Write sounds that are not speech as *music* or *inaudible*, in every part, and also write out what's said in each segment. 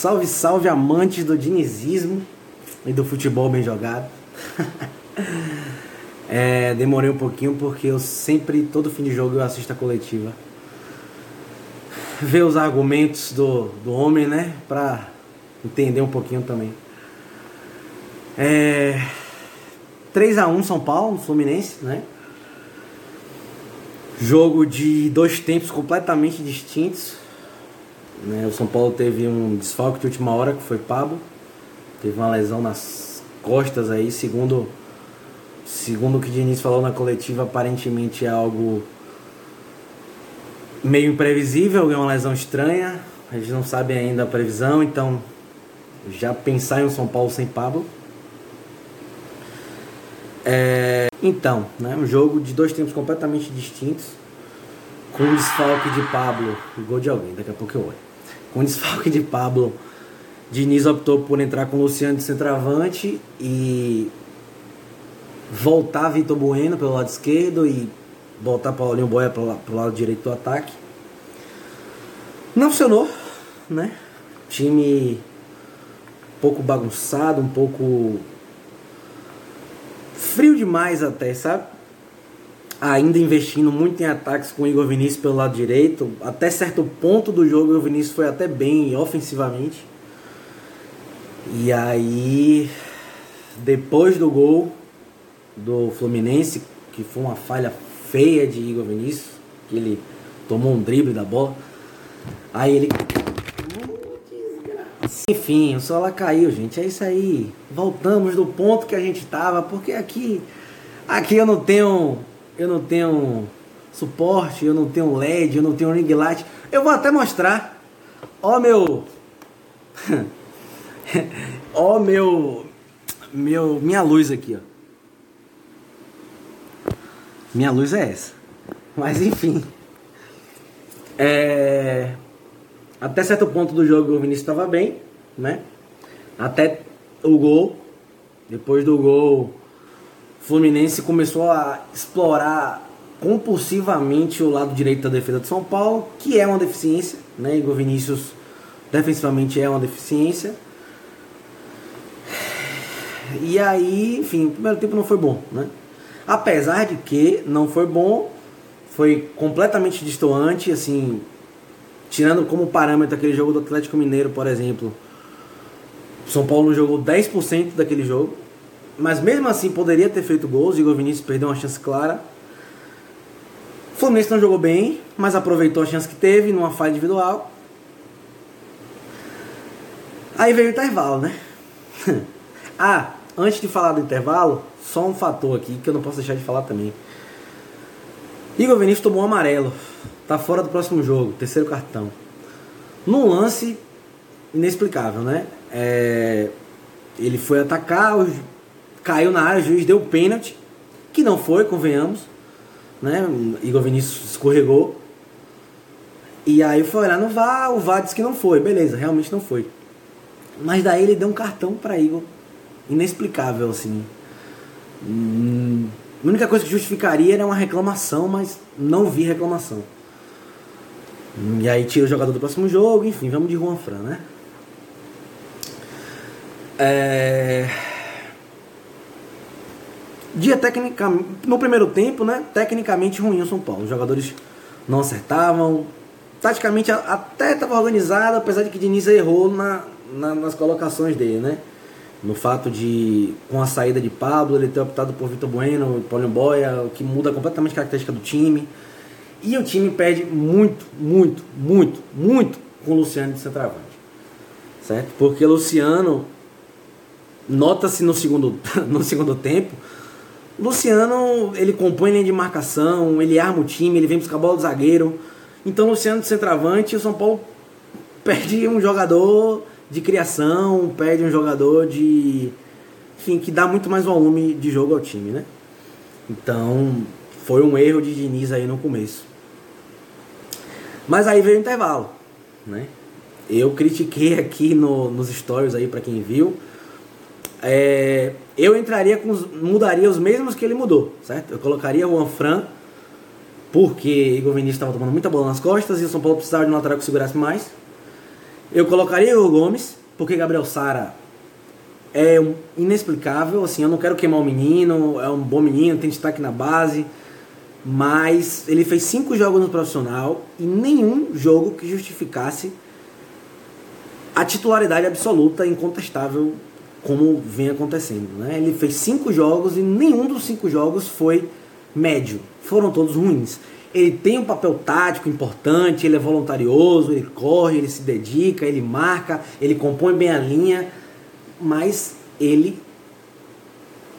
Salve, salve amantes do dinizismo e do futebol bem jogado. *laughs* é, demorei um pouquinho porque eu sempre, todo fim de jogo, eu assisto a coletiva. Ver os argumentos do, do homem, né? Pra entender um pouquinho também. É, 3x1 São Paulo, Fluminense, né? Jogo de dois tempos completamente distintos. Né? O São Paulo teve um desfalque de última hora, que foi Pablo. Teve uma lesão nas costas aí, segundo, segundo o que o Diniz falou na coletiva, aparentemente é algo meio imprevisível, é uma lesão estranha. A gente não sabe ainda a previsão, então já pensar em um São Paulo sem Pablo. É, então, né, um jogo de dois tempos completamente distintos, com o desfalque de Pablo, gol de alguém, daqui a pouco eu olho. Com desfalque *laughs* de Pablo, Diniz optou por entrar com o Luciano de centroavante e voltar Vitor Bueno pelo lado esquerdo e voltar Paulinho Boia pro, pro lado direito do ataque. Não funcionou, né? Time um pouco bagunçado, um pouco frio demais até, sabe? Ainda investindo muito em ataques com o Igor Vinícius pelo lado direito. Até certo ponto do jogo, o Vinícius foi até bem ofensivamente. E aí, depois do gol do Fluminense, que foi uma falha feia de Igor Vinícius, que ele tomou um drible da bola. Aí ele. Enfim, o Sola caiu, gente. É isso aí. Voltamos do ponto que a gente tava, porque aqui. Aqui eu não tenho. Eu não tenho suporte, eu não tenho LED, eu não tenho ring light. Eu vou até mostrar. Ó meu. *laughs* ó meu. Meu. Minha luz aqui, ó. Minha luz é essa. Mas enfim. É... Até certo ponto do jogo o Vinícius estava bem, né? Até o gol. Depois do gol, Fluminense começou a explorar compulsivamente o lado direito da defesa de São Paulo, que é uma deficiência, né? Igor Vinícius defensivamente é uma deficiência. E aí, enfim, o primeiro tempo não foi bom, né? Apesar de que não foi bom, foi completamente distoante, assim, tirando como parâmetro aquele jogo do Atlético Mineiro, por exemplo. São Paulo jogou 10% daquele jogo, mas mesmo assim poderia ter feito gols. Igor Vinícius perdeu uma chance clara. O Fluminense não jogou bem, mas aproveitou a chance que teve numa falha individual. Aí veio o intervalo, né? *laughs* ah, antes de falar do intervalo, só um fator aqui que eu não posso deixar de falar também. Igor Vinícius tomou um amarelo. Tá fora do próximo jogo, terceiro cartão. Num lance inexplicável, né? É, ele foi atacar, caiu na área, o juiz deu pênalti, que não foi, convenhamos. Né? Igor Vinícius escorregou. E aí foi olhar no VAR, o VAR disse que não foi, beleza, realmente não foi. Mas daí ele deu um cartão para Igor, inexplicável assim. Hum, a única coisa que justificaria era uma reclamação, mas não vi reclamação. E aí tira o jogador do próximo jogo, enfim, vamos de Juan Fran, né? É... Dia tecnicamente. No primeiro tempo, né? Tecnicamente ruim o São Paulo. Os jogadores não acertavam. Taticamente até estava organizado, apesar de que Diniz errou na, na, nas colocações dele, né? No fato de, com a saída de Pablo, ele ter optado por Vitor Bueno, Paulinho Boia, o que muda completamente a característica do time. E o time perde muito, muito, muito, muito com o Luciano de centroavante. Certo? Porque Luciano, nota-se no segundo, *laughs* no segundo tempo, Luciano, ele compõe linha de marcação, ele arma o time, ele vem buscar a bola do zagueiro. Então, Luciano de centroavante, o São Paulo perde um jogador de criação, perde um jogador de. Enfim, que dá muito mais volume de jogo ao time, né? Então, foi um erro de Diniz aí no começo. Mas aí veio o intervalo, né? Eu critiquei aqui no, nos stories aí para quem viu. É, eu entraria com os, mudaria os mesmos que ele mudou, certo? Eu colocaria o Anfran porque Igor Vinícius estava tomando muita bola nas costas e o São Paulo precisava de um lateral que segurasse mais. Eu colocaria o Gomes, porque Gabriel Sara é um inexplicável, assim, eu não quero queimar o menino, é um bom menino, tem destaque na base, mas ele fez cinco jogos no profissional e nenhum jogo que justificasse a titularidade absoluta, incontestável, como vem acontecendo. Né? Ele fez cinco jogos e nenhum dos cinco jogos foi médio, foram todos ruins. Ele tem um papel tático importante, ele é voluntarioso, ele corre, ele se dedica, ele marca, ele compõe bem a linha, mas ele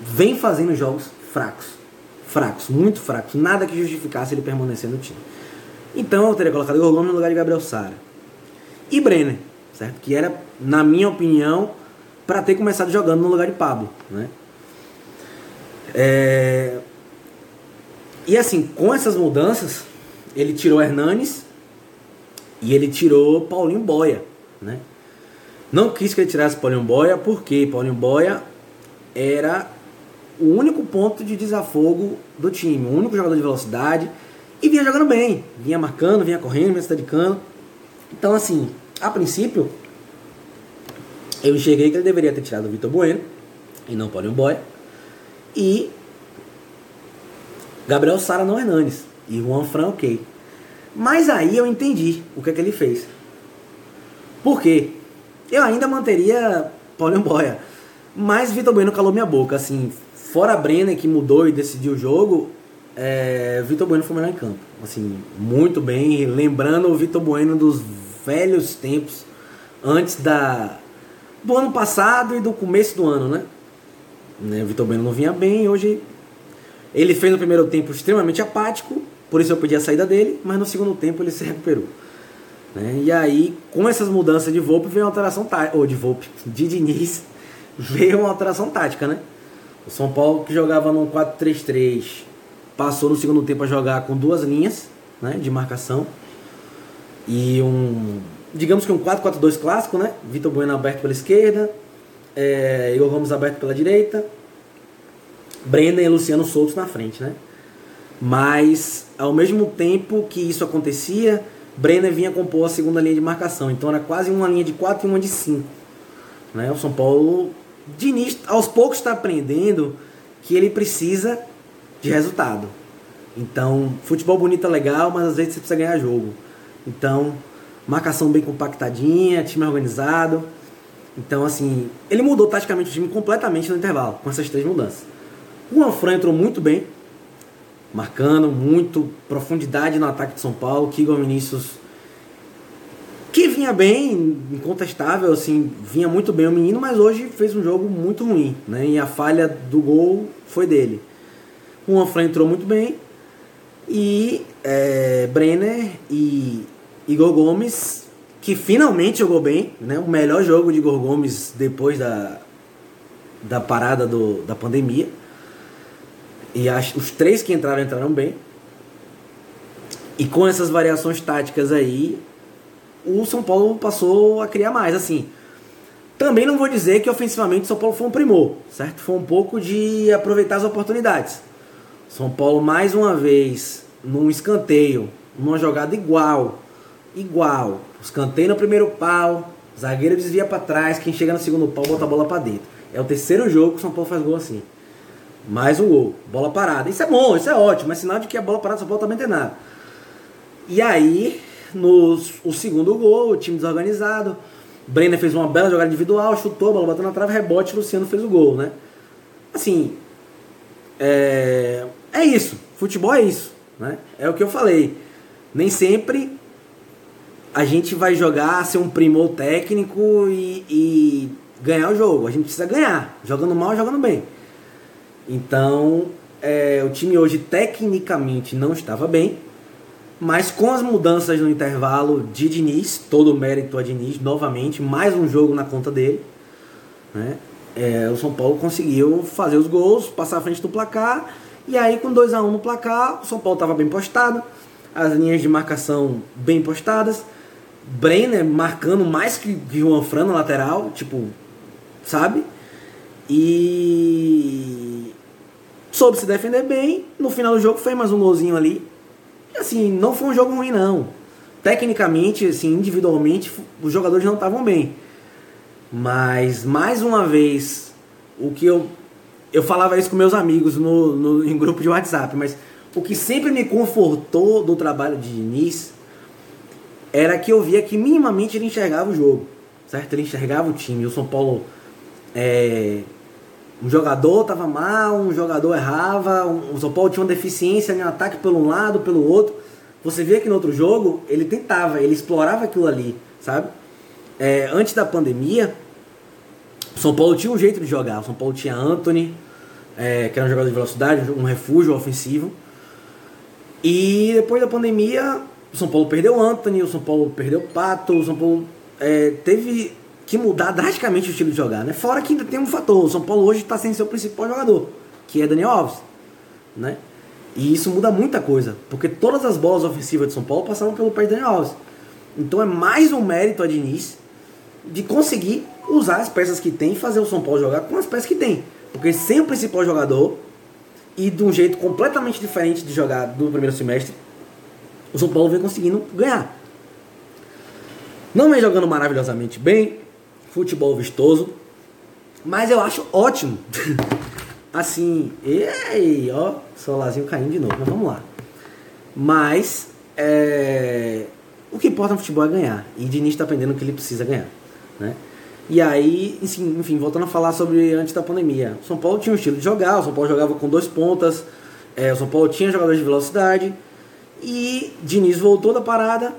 vem fazendo jogos fracos. Fracos, muito fracos. Nada que justificasse ele permanecer no time. Então eu teria colocado o Gomes no lugar de Gabriel Sara. E Brenner, certo? Que era, na minha opinião, para ter começado jogando no lugar de Pablo, né? É... E assim, com essas mudanças, ele tirou Hernanes e ele tirou Paulinho Boia, né? Não quis que ele tirasse Paulinho Boia, porque Paulinho Boia era o único ponto de desafogo do time, o único jogador de velocidade e vinha jogando bem, vinha marcando, vinha correndo, vinha se dedicando. Então, assim, a princípio, eu enxerguei que ele deveria ter tirado o Vitor Bueno e não Paulinho Boia. E Gabriel Sara não Hernanes. E Juan Fran, ok. Mas aí eu entendi o que é que ele fez. Por quê? Eu ainda manteria Paulinho Boia. Mas Vitor Bueno calou minha boca. Assim, fora a Brenner que mudou e decidiu o jogo, é, Vitor Bueno foi melhor em campo. Assim, muito bem. Lembrando o Vitor Bueno dos velhos tempos, antes da do ano passado e do começo do ano, né? né? O Vitor Bueno não vinha bem, hoje ele fez no primeiro tempo extremamente apático, por isso eu pedi a saída dele, mas no segundo tempo ele se recuperou. Né? E aí, com essas mudanças de Volpe, veio uma alteração tática, ou de Volpe, de Diniz, *laughs* veio uma alteração tática, né? O São Paulo que jogava no 4-3-3 passou no segundo tempo a jogar com duas linhas né, de marcação e um, digamos que um 4-4-2 clássico, né? Vitor Bueno aberto pela esquerda, é, Igor Gomes aberto pela direita, Brendan e Luciano soltos na frente, né? Mas ao mesmo tempo que isso acontecia, Brenner vinha compor a segunda linha de marcação, então era quase uma linha de 4 e uma de 5. Né? O São Paulo, de início, aos poucos está aprendendo que ele precisa de resultado. Então, futebol bonito é legal, mas às vezes você precisa ganhar jogo. Então, marcação bem compactadinha, time organizado. Então, assim, ele mudou taticamente o time completamente no intervalo, com essas três mudanças. O Anfran entrou muito bem, marcando muito, profundidade no ataque de São Paulo. Kigo Vinícius, que vinha bem, incontestável, assim, vinha muito bem o menino, mas hoje fez um jogo muito ruim, né? E a falha do gol foi dele. O Anfran entrou muito bem e é, Brenner e Igor Gomes, que finalmente jogou bem, né? O melhor jogo de Igor Gomes depois da, da parada do, da pandemia. E as, os três que entraram, entraram bem. E com essas variações táticas aí, o São Paulo passou a criar mais. Assim, também não vou dizer que ofensivamente o São Paulo foi um primor, certo? Foi um pouco de aproveitar as oportunidades. São Paulo, mais uma vez, num escanteio, numa jogada igual, igual. Escanteio no primeiro pau, zagueiro desvia para trás, quem chega no segundo pau bota a bola para dentro. É o terceiro jogo que o São Paulo faz gol assim. Mais um gol, bola parada. Isso é bom, isso é ótimo, é sinal de que a bola parada São Paulo também tem nada. E aí, no o segundo gol, o time desorganizado. Brenner fez uma bela jogada individual, chutou, bola bateu na trave, rebote, Luciano fez o gol, né? Assim, é, é isso. Futebol é isso, né? É o que eu falei. Nem sempre a gente vai jogar, ser um primor técnico e, e ganhar o jogo. A gente precisa ganhar, jogando mal, jogando bem. Então, é, o time hoje tecnicamente não estava bem, mas com as mudanças no intervalo de Diniz, todo o mérito a Diniz, novamente, mais um jogo na conta dele, né? É, o São Paulo conseguiu fazer os gols, passar à frente do placar, e aí com 2 a 1 um no placar, o São Paulo estava bem postado, as linhas de marcação bem postadas, Brenner marcando mais que Juan Fran na lateral, tipo, sabe? E soube se defender bem. No final do jogo fez mais um golzinho ali. E assim, não foi um jogo ruim não. tecnicamente, assim, individualmente, os jogadores não estavam bem. Mas, mais uma vez, o que eu. Eu falava isso com meus amigos no, no, em grupo de WhatsApp, mas o que sempre me confortou do trabalho de Diniz era que eu via que minimamente ele enxergava o jogo, certo? Ele enxergava o time. O São Paulo. É, um jogador estava mal, um jogador errava, um, o São Paulo tinha uma deficiência em ataque pelo um lado, pelo outro. Você via que no outro jogo ele tentava, ele explorava aquilo ali, sabe? É, antes da pandemia, o São Paulo tinha um jeito de jogar. O São Paulo tinha Anthony, é, que era um jogador de velocidade, um refúgio ofensivo. E depois da pandemia, o São Paulo perdeu o Anthony, o São Paulo perdeu o Pato, o São Paulo é, teve que mudar drasticamente o estilo de jogar, né? Fora que ainda tem um fator, o São Paulo hoje está sem seu principal jogador, que é Daniel Alves, né? E isso muda muita coisa, porque todas as bolas ofensivas de São Paulo passaram pelo pé de Daniel Alves. Então é mais um mérito a Diniz de conseguir usar as peças que tem e fazer o São Paulo jogar com as peças que tem. Porque sem o principal jogador e de um jeito completamente diferente de jogar do primeiro semestre, o São Paulo vem conseguindo ganhar. Não vem jogando maravilhosamente bem, futebol vistoso, mas eu acho ótimo. *laughs* assim, ei, ó, solarzinho caindo de novo, mas vamos lá. Mas, é, o que importa no futebol é ganhar, e Diniz está aprendendo que ele precisa ganhar, né? E aí, enfim, enfim, voltando a falar sobre antes da pandemia. O São Paulo tinha um estilo de jogar, o São Paulo jogava com dois pontas, é, o São Paulo tinha jogadores de velocidade, e Diniz voltou da parada,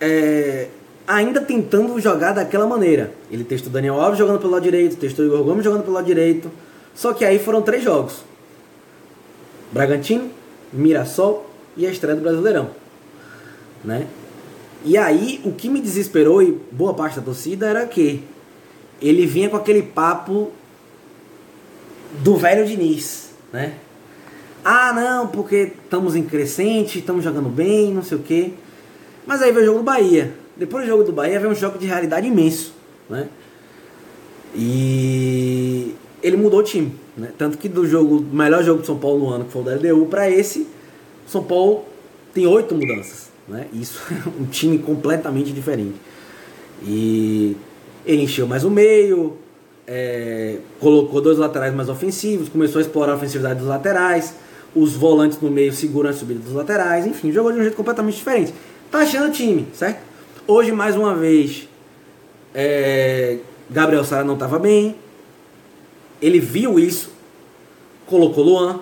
é, ainda tentando jogar daquela maneira. Ele testou Daniel Alves jogando pelo lado direito, testou Igor Gomes jogando pelo lado direito. Só que aí foram três jogos: Bragantino, Mirassol e a estreia do Brasileirão. Né? E aí, o que me desesperou e boa parte da torcida era que ele vinha com aquele papo do velho Diniz, né? Ah, não, porque estamos em crescente, estamos jogando bem, não sei o quê. Mas aí veio o jogo do Bahia. Depois do jogo do Bahia veio um choque de realidade imenso, né? E ele mudou o time, né? Tanto que do jogo, melhor jogo do São Paulo no ano, que foi o da LDU, para esse, São Paulo tem oito mudanças, né? Isso *laughs* é um time completamente diferente. E ele encheu mais o meio, é, colocou dois laterais mais ofensivos, começou a explorar a ofensividade dos laterais, os volantes no meio seguram a subida dos laterais, enfim, jogou de um jeito completamente diferente. Tá achando o time, certo? Hoje, mais uma vez, é, Gabriel Sara não estava bem. Ele viu isso, colocou Luan.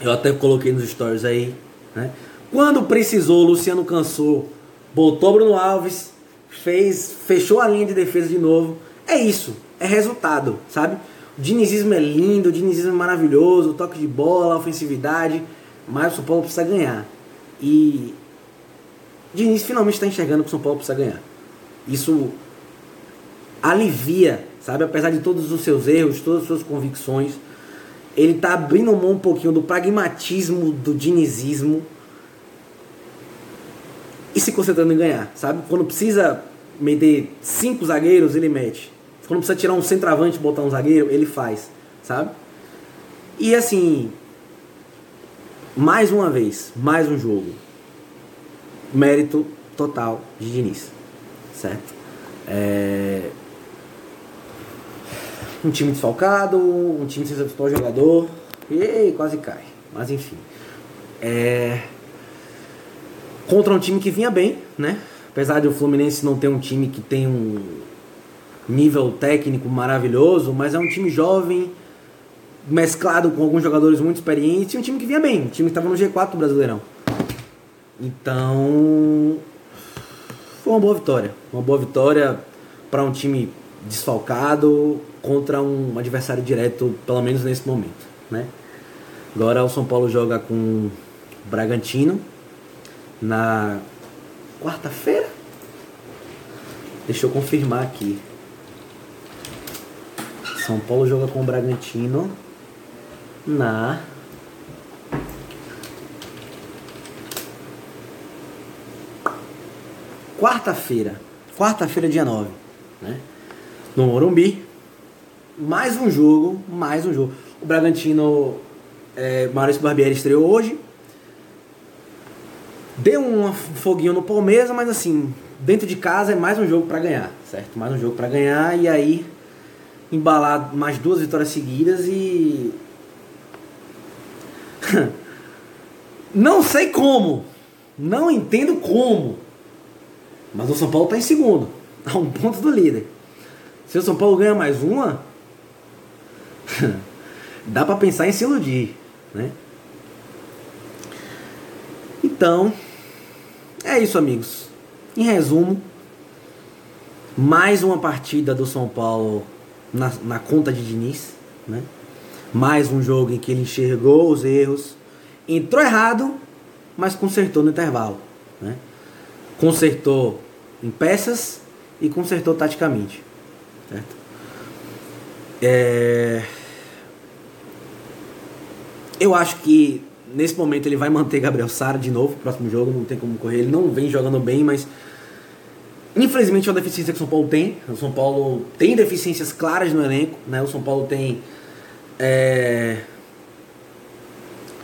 Eu até coloquei nos stories aí. Né? Quando precisou, Luciano cansou, botou Bruno Alves, fez, fechou a linha de defesa de novo. É isso, é resultado, sabe? O dinizismo é lindo, o dinizismo é maravilhoso, toque de bola, ofensividade, mas o São Paulo precisa ganhar. E Diniz finalmente está enxergando que o São Paulo precisa ganhar. Isso alivia, sabe? Apesar de todos os seus erros, todas as suas convicções, ele está abrindo mão um pouquinho do pragmatismo, do dinizismo e se concentrando em ganhar, sabe? Quando precisa meter cinco zagueiros, ele mete. Quando precisa tirar um centroavante e botar um zagueiro, ele faz, sabe? E assim, mais uma vez, mais um jogo mérito total de Diniz, certo? É... Um time desfalcado, um time sem seu principal jogador, e quase cai, mas enfim. É... Contra um time que vinha bem, né? Apesar de o Fluminense não ter um time que tem um nível técnico maravilhoso, mas é um time jovem, mesclado com alguns jogadores muito experientes, e um time que vinha bem, um time que estava no G4 do Brasileirão. Então, foi uma boa vitória. Uma boa vitória para um time desfalcado contra um adversário direto, pelo menos nesse momento. Né? Agora o São Paulo joga com Bragantino na quarta-feira. Deixa eu confirmar aqui. São Paulo joga com o Bragantino na quarta-feira, quarta-feira, dia 9, né? No Morumbi. Mais um jogo, mais um jogo. O Bragantino, é, Maurício Barbieri estreou hoje. Deu um foguinho no Palmeiras, mas assim, dentro de casa é mais um jogo para ganhar, certo? Mais um jogo para ganhar e aí embalar mais duas vitórias seguidas e *laughs* não sei como, não entendo como, mas o São Paulo está em segundo, a *laughs* um ponto do líder. Se o São Paulo ganha mais uma, *laughs* dá para pensar em se iludir, né? Então, é isso, amigos. Em resumo, mais uma partida do São Paulo na, na conta de Diniz, né? Mais um jogo em que ele enxergou os erros, entrou errado, mas consertou no intervalo, né? Consertou em peças e consertou taticamente, certo? É... Eu acho que nesse momento ele vai manter Gabriel Sara de novo, próximo jogo, não tem como correr. Ele não vem jogando bem, mas infelizmente é uma deficiência que o São Paulo tem. O São Paulo tem deficiências claras no elenco, né? O São Paulo tem é...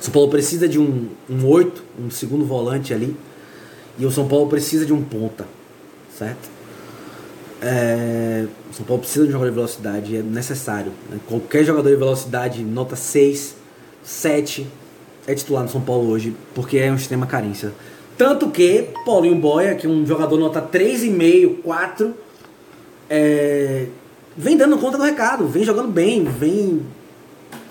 O São Paulo precisa de um, um 8, um segundo volante ali. E o São Paulo precisa de um ponta, certo? É... O São Paulo precisa de um jogador de velocidade, é necessário. Né? Qualquer jogador de velocidade, nota 6, 7, é titular no São Paulo hoje, porque é um extrema carência. Tanto que Paulinho Boia, que é um jogador nota 3,5, 4, é, vem dando conta do recado, vem jogando bem, vem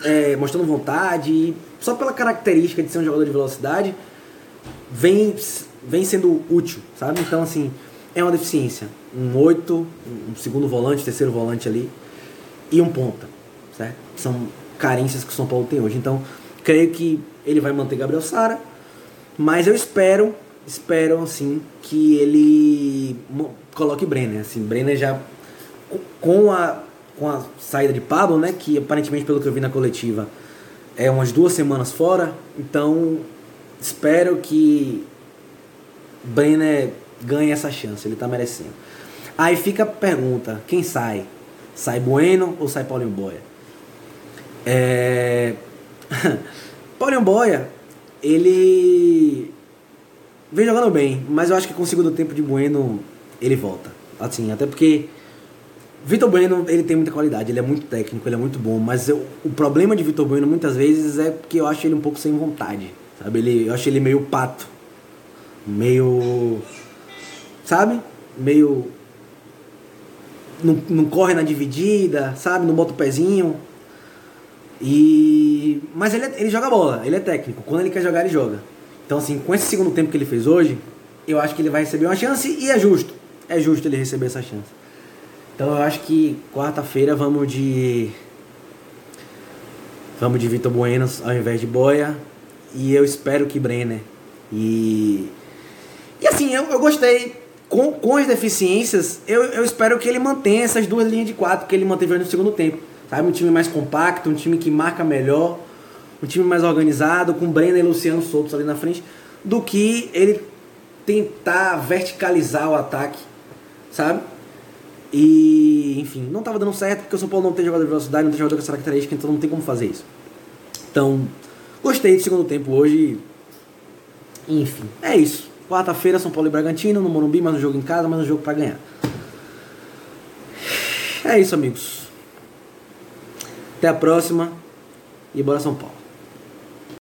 é, mostrando vontade, só pela característica de ser um jogador de velocidade, vem, vem sendo útil, sabe? Então, assim, é uma deficiência. Um 8, um segundo volante, terceiro volante ali, e um ponta, certo? São carências que o São Paulo tem hoje. Então, creio que ele vai manter Gabriel Sara, mas eu espero, espero assim que ele coloque Brenner, assim, Brenner já com a com a saída de Pablo, né, que aparentemente pelo que eu vi na coletiva é umas duas semanas fora, então espero que Brenner ganhe essa chance, ele está merecendo. Aí fica a pergunta, quem sai? Sai Bueno ou sai Paulinho Boia? É... *laughs* Paulinho Boia, ele vem jogando bem, mas eu acho que com o segundo tempo de Bueno ele volta. Assim, até porque Vitor Bueno, ele tem muita qualidade, ele é muito técnico, ele é muito bom, mas eu, o problema de Vitor Bueno muitas vezes é que eu acho ele um pouco sem vontade, sabe? Ele, eu acho ele meio pato, meio, sabe? Meio não, não corre na dividida, sabe? Não bota o pezinho. E mas ele, é, ele joga bola, ele é técnico. Quando ele quer jogar, ele joga. Então, assim, com esse segundo tempo que ele fez hoje, eu acho que ele vai receber uma chance e é justo. É justo ele receber essa chance. Então, eu acho que quarta-feira vamos de. Vamos de Vitor Bueno ao invés de Boia. E eu espero que Brenner. E. E assim, eu, eu gostei. Com, com as deficiências, eu, eu espero que ele mantenha essas duas linhas de quatro que ele manteve no segundo tempo. Sabe? Um time mais compacto, um time que marca melhor um time mais organizado, com Brenner e Luciano soltos ali na frente, do que ele tentar verticalizar o ataque, sabe? E, enfim, não estava dando certo porque o São Paulo não tem jogador de velocidade, não tem jogador com essa característica, então não tem como fazer isso. Então, gostei do segundo tempo hoje. Enfim, é isso. Quarta-feira, São Paulo e Bragantino, no Morumbi, mais um jogo em casa, mais um jogo para ganhar. É isso, amigos. Até a próxima e bora São Paulo.